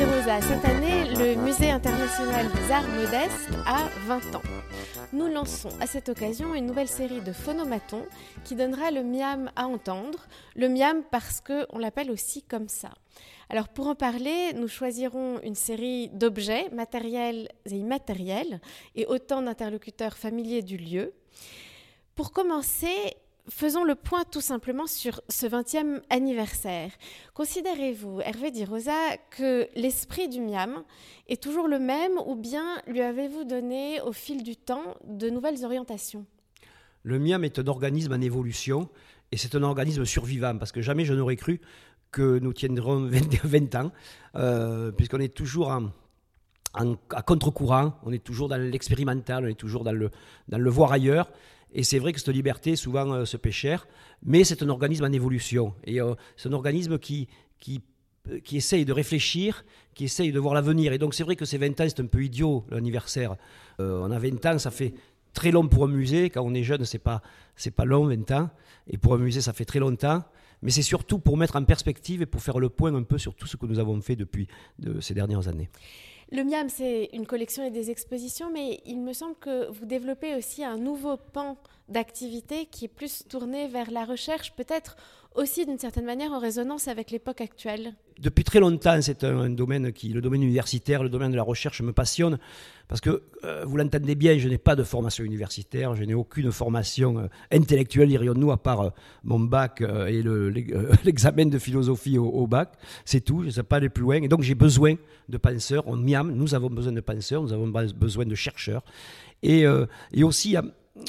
Rosa, cette année, le Musée international des arts modestes a 20 ans. Nous lançons à cette occasion une nouvelle série de phonomatons qui donnera le miam à entendre, le miam parce qu'on l'appelle aussi comme ça. Alors pour en parler, nous choisirons une série d'objets matériels et immatériels et autant d'interlocuteurs familiers du lieu. Pour commencer, faisons le point tout simplement sur ce 20e anniversaire. Considérez-vous, Hervé Di Rosa, que l'esprit du Miam est toujours le même ou bien lui avez-vous donné au fil du temps de nouvelles orientations? Le Miam est un organisme en évolution et c'est un organisme survivant parce que jamais je n'aurais cru que nous tiendrons 20, ans, euh, puisqu'on est toujours à contre-courant, on est toujours dans l'expérimental, on est toujours dans le voir ailleurs. Et c'est vrai que cette liberté souvent euh, se pêche cher, mais c'est un organisme en évolution. Et euh, c'est un organisme qui, qui, euh, qui essaye de réfléchir, qui essaye de voir l'avenir. Et donc c'est vrai que ces 20 ans, c'est un peu idiot l'anniversaire. on a 20 ans, ça fait très long pour un musée. Quand on est jeune, c'est pas, c'est pas long 20 ans. Et pour un musée, ça fait très longtemps. Mais c'est surtout pour mettre en perspective et pour faire le point un peu sur tout ce que nous avons fait depuis de ces dernières années. Le MIAM, c'est une collection et des expositions, mais il me semble que vous développez aussi un nouveau pan d'activité qui est plus tourné vers la recherche, peut-être aussi d'une certaine manière en résonance avec l'époque actuelle. Depuis très longtemps, c'est un, domaine qui, le domaine universitaire, le domaine de la recherche me passionne, parce que euh, vous l'entendez bien, je n'ai pas de formation universitaire, je n'ai aucune formation euh, intellectuelle, dirions-nous, à part euh, mon bac et l'examen de philosophie au, bac, c'est tout, je ne sais pas aller plus loin, et donc j'ai besoin de penseurs, on MIAM, nous avons besoin de penseurs, nous avons besoin de chercheurs, et, et aussi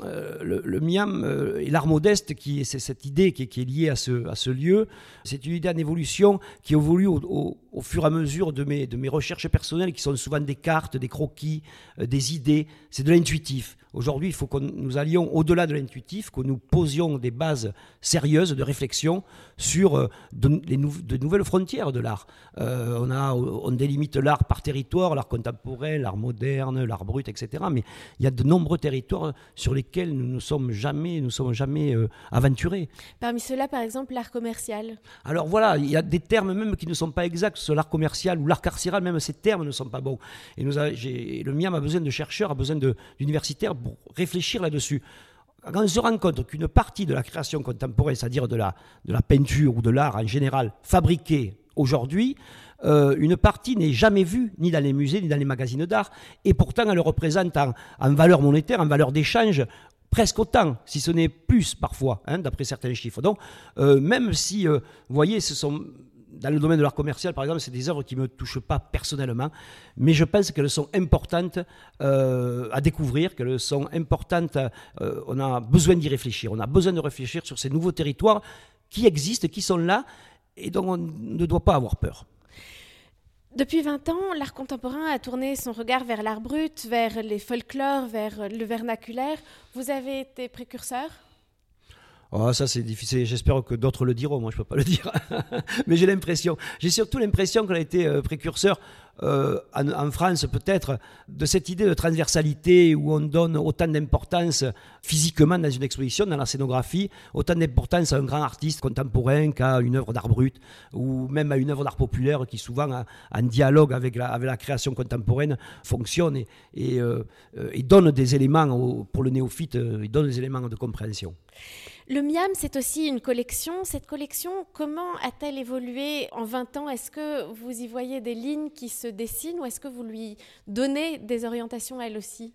euh, le, Miam euh, et l'art modeste, qui c'est cette idée qui, est liée à ce, lieu, c'est une idée en évolution qui évolue au, fur et à mesure de mes, recherches personnelles, qui sont souvent des cartes, des croquis, euh, des idées. C'est de l'intuitif. Aujourd'hui, il faut que nous allions au-delà de l'intuitif, que nous posions des bases sérieuses de réflexion sur de, nouvelles frontières de l'art. On, on délimite l'art par territoire, l'art contemporain, l'art moderne, l'art brut, etc. Mais il y a de nombreux territoires sur lesquels nous ne sommes jamais, nous sommes jamais aventurés. Parmi ceux-là, par exemple, l'art commercial. Alors voilà, il y a des termes même qui ne sont pas exacts l'art commercial ou l'art carcéral, même ces termes ne sont pas bons. Et nous le MIAM a besoin de chercheurs, a besoin d'universitaires pour réfléchir là-dessus. Quand on se rend compte qu'une partie de la création contemporaine, c'est-à-dire de la, de la peinture ou de l'art en général, fabriquée aujourd'hui, euh, une partie n'est jamais vue ni dans les musées ni dans les magazines d'art, et pourtant elle représente en, valeur monétaire, en valeur d'échange, presque autant, si ce n'est plus parfois, hein, d'après certains chiffres. Donc, euh, même si, euh, vous voyez, ce sont dans le domaine de l'art commercial, par exemple, c'est des œuvres qui ne me touchent pas personnellement, mais je pense qu'elles sont importantes à découvrir, qu'elles sont importantes, on a besoin d'y réfléchir, on a besoin de réfléchir sur ces nouveaux territoires qui existent, qui sont là, et dont on ne doit pas avoir peur. Depuis 20 ans, l'art contemporain a tourné son regard vers l'art brut, vers les folklores, vers le vernaculaire. Vous avez été précurseur? Oh, ça c'est difficile. J'espère que d'autres le diront. Moi, je peux pas le dire. Mais j'ai l'impression. J'ai surtout l'impression qu'elle a été euh, précurseur euh, en, France, peut-être, de cette idée de transversalité où on donne autant d'importance physiquement dans une exposition, dans la scénographie, autant d'importance à un grand artiste contemporain qu'à une œuvre d'art brut ou même à une œuvre d'art populaire qui souvent, en dialogue avec la, création contemporaine, fonctionne et, euh, et donne des éléments pour le néophyte, il donne des éléments de compréhension. Le Miam, c'est aussi une collection. Cette collection, comment a-t-elle évolué en 20 ans? Est-ce que vous y voyez des lignes qui se dessinent ou est-ce que vous lui donnez des orientations elle aussi?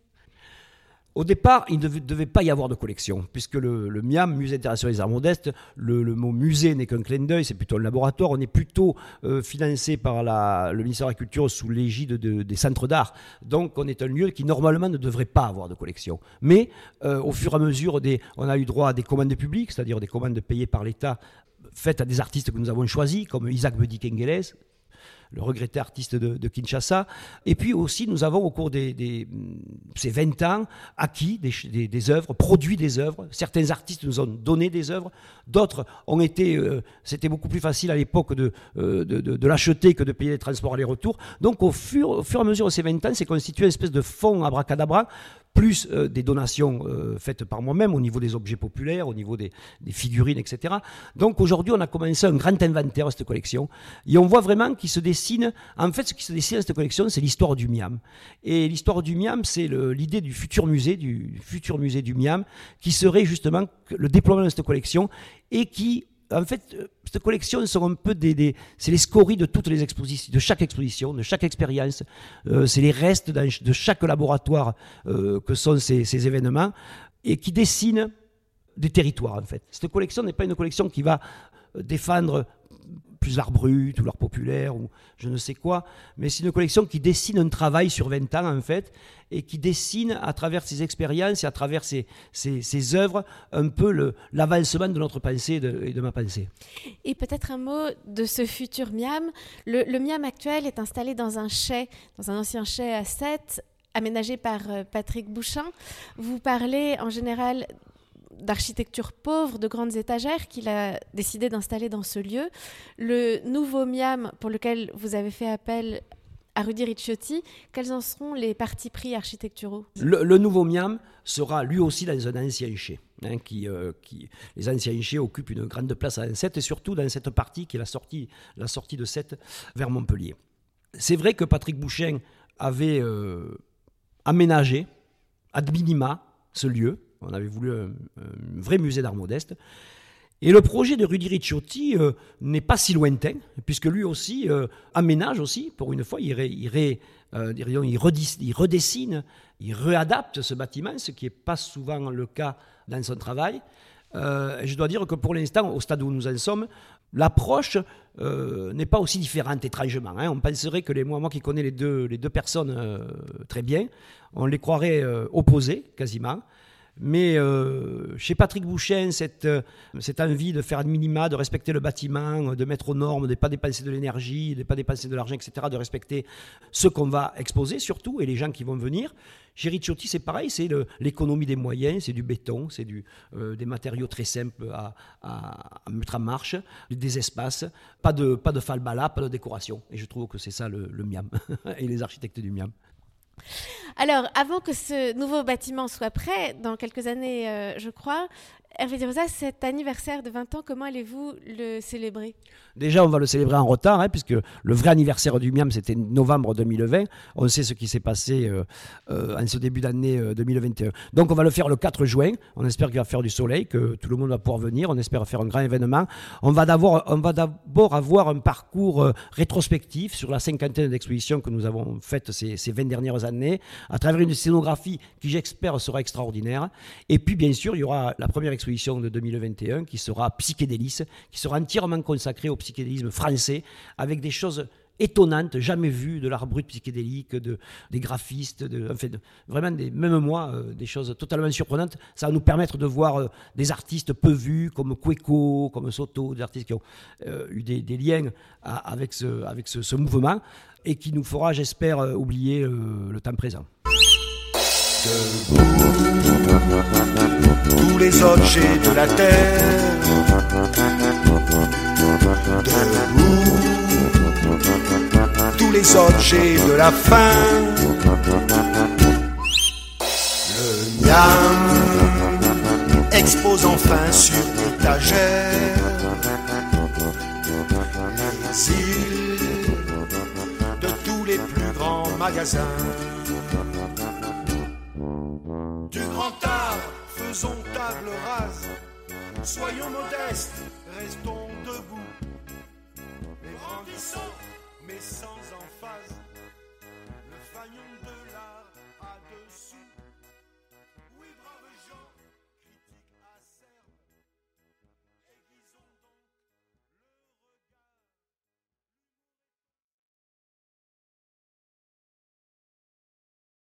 Au départ, il ne devait, pas y avoir de collection, puisque le, MIAM, Musée international des arts modestes, le, mot musée n'est qu'un clin d'œil, c'est plutôt un laboratoire. On est plutôt euh, financé par le ministère de la Culture sous l'égide des centres d'art. Donc, on est un lieu qui normalement ne devrait pas avoir de collection. Mais euh, au fur et à mesure, on a eu droit à des commandes publiques, c'est-à-dire des commandes payées par l'État faites à des artistes que nous avons choisis, comme Isaac Bedi Kengeles, le regretté artiste de, Kinshasa. Et puis aussi, nous avons au cours de ces 20 ans acquis des, des, œuvres, produit des œuvres. Certains artistes nous ont donné des œuvres, d'autres ont été. Euh, c'était beaucoup plus facile à l'époque de, euh, de, l'acheter que de payer les transports aller-retour. Donc, au fur, au fur et à mesure de ces 20 ans, c'est constitué une espèce de fonds abracadabra plus euh, des donations euh, faites par moi-même au niveau des objets populaires, au niveau des, figurines, etc. Donc aujourd'hui, on a commencé un grand inventaire de cette collection et on voit vraiment qu'il se dessine, en fait, ce qui se dessine dans cette collection, c'est l'histoire du Miam. Et l'histoire du Miam, c'est l'idée du futur musée, du futur musée du Miam, qui serait justement le déploiement de cette collection et qui en fait, euh, cette collection sont un peu des, c'est les scories de toutes les expositions, de chaque exposition, de chaque expérience. Euh, c'est les restes de chaque laboratoire euh, que sont ces, événements et qui dessinent des territoires en fait. Cette collection n'est pas une collection qui va défendre plus l'art brut ou l'art populaire ou je ne sais quoi, mais c'est une collection qui dessine un travail sur 20 ans en fait et qui dessine à travers ses expériences et à travers ses, ses, œuvres un peu l'avancement de notre pensée et de, ma pensée. Et peut-être un mot de ce futur Miam. Le, Miam actuel est installé dans un chai, dans un ancien chai à 7 aménagé par euh, Patrick Bouchin. Vous parlez en général d'architecture pauvre, de grandes étagères qu'il a décidé d'installer dans ce lieu. Le nouveau Miam pour lequel vous avez fait appel à Rudy Ricciotti, quels en seront les partis pris architecturaux? Le, nouveau Miam sera lui aussi dans un ancien chai. Hein, qui, euh, qui, les anciens chais occupent une grande place à Sète et surtout dans cette partie qui est la sortie, la sortie de Sète vers Montpellier. C'est vrai que Patrick Bouchin avait euh, aménagé ad minima ce lieu. On avait voulu un, vrai musée d'art modeste. Et le projet de Rudy Ricciotti euh, n'est pas si lointain, puisque lui aussi euh, aménage aussi, pour une fois, il, euh, redessine, il réadapte ce bâtiment, ce qui n'est pas souvent le cas dans son travail. je dois dire que pour l'instant, au stade où nous en sommes, l'approche n'est pas aussi différente étrangement. Hein. On penserait que les, moi, moi qui connais les deux, les deux personnes très bien, on les croirait opposées quasiment. Mais euh, chez Patrick Bouchen, cette, euh, cette envie de faire un minima, de respecter le bâtiment, de mettre aux normes, de ne pas dépenser de l'énergie, de ne pas dépenser de l'argent, etc., de respecter ce qu'on va exposer surtout et les gens qui vont venir. Chez Ricciotti, c'est pareil, c'est l'économie des moyens, c'est du béton, c'est euh, des matériaux très simples à, mettre en marche, des espaces, pas de, pas pas de décoration. Et je trouve que c'est ça le, le Miam et les architectes du Miam. Alors, avant que ce nouveau bâtiment soit prêt, dans quelques années, euh, je crois, Hervé Dirosa, cet anniversaire de 20 ans, comment allez-vous le célébrer? Déjà, on va le célébrer en retard, hein, puisque le vrai anniversaire du MIAM, c'était novembre 2020. On sait ce qui s'est passé euh, euh, en ce début d'année 2021. Donc, on va le faire le 4 juin. On espère qu'il va faire du soleil, que tout le monde va pouvoir venir. On espère faire un grand événement. On va d'abord, avoir un parcours rétrospectif sur la cinquantaine d'expositions que nous avons faites ces, ces 20 dernières années, à travers une scénographie qui, j'espère, sera extraordinaire. Et puis, bien sûr, il y aura la première exposition de 2021 qui sera Psychédélis, qui sera entièrement consacrée au psychédélisme français, avec des choses étonnantes, jamais vues de l'art brut psychédélique, de, des graphistes, de, vraiment des, même moi, euh, des choses totalement surprenantes. Ça va nous permettre de voir euh, des artistes peu vus comme Cueco, comme Soto, des artistes qui ont euh, eu des, liens avec ce, mouvement et qui nous fera, j'espère, oublier le temps présent tous les objets de la terre. Tous les objets de la faim. Le miam expose enfin sur étagère les îles de tous les plus grands magasins. Faisons table rase. Soyons modestes, restons debout. Mais grandissons, mais sans emphase.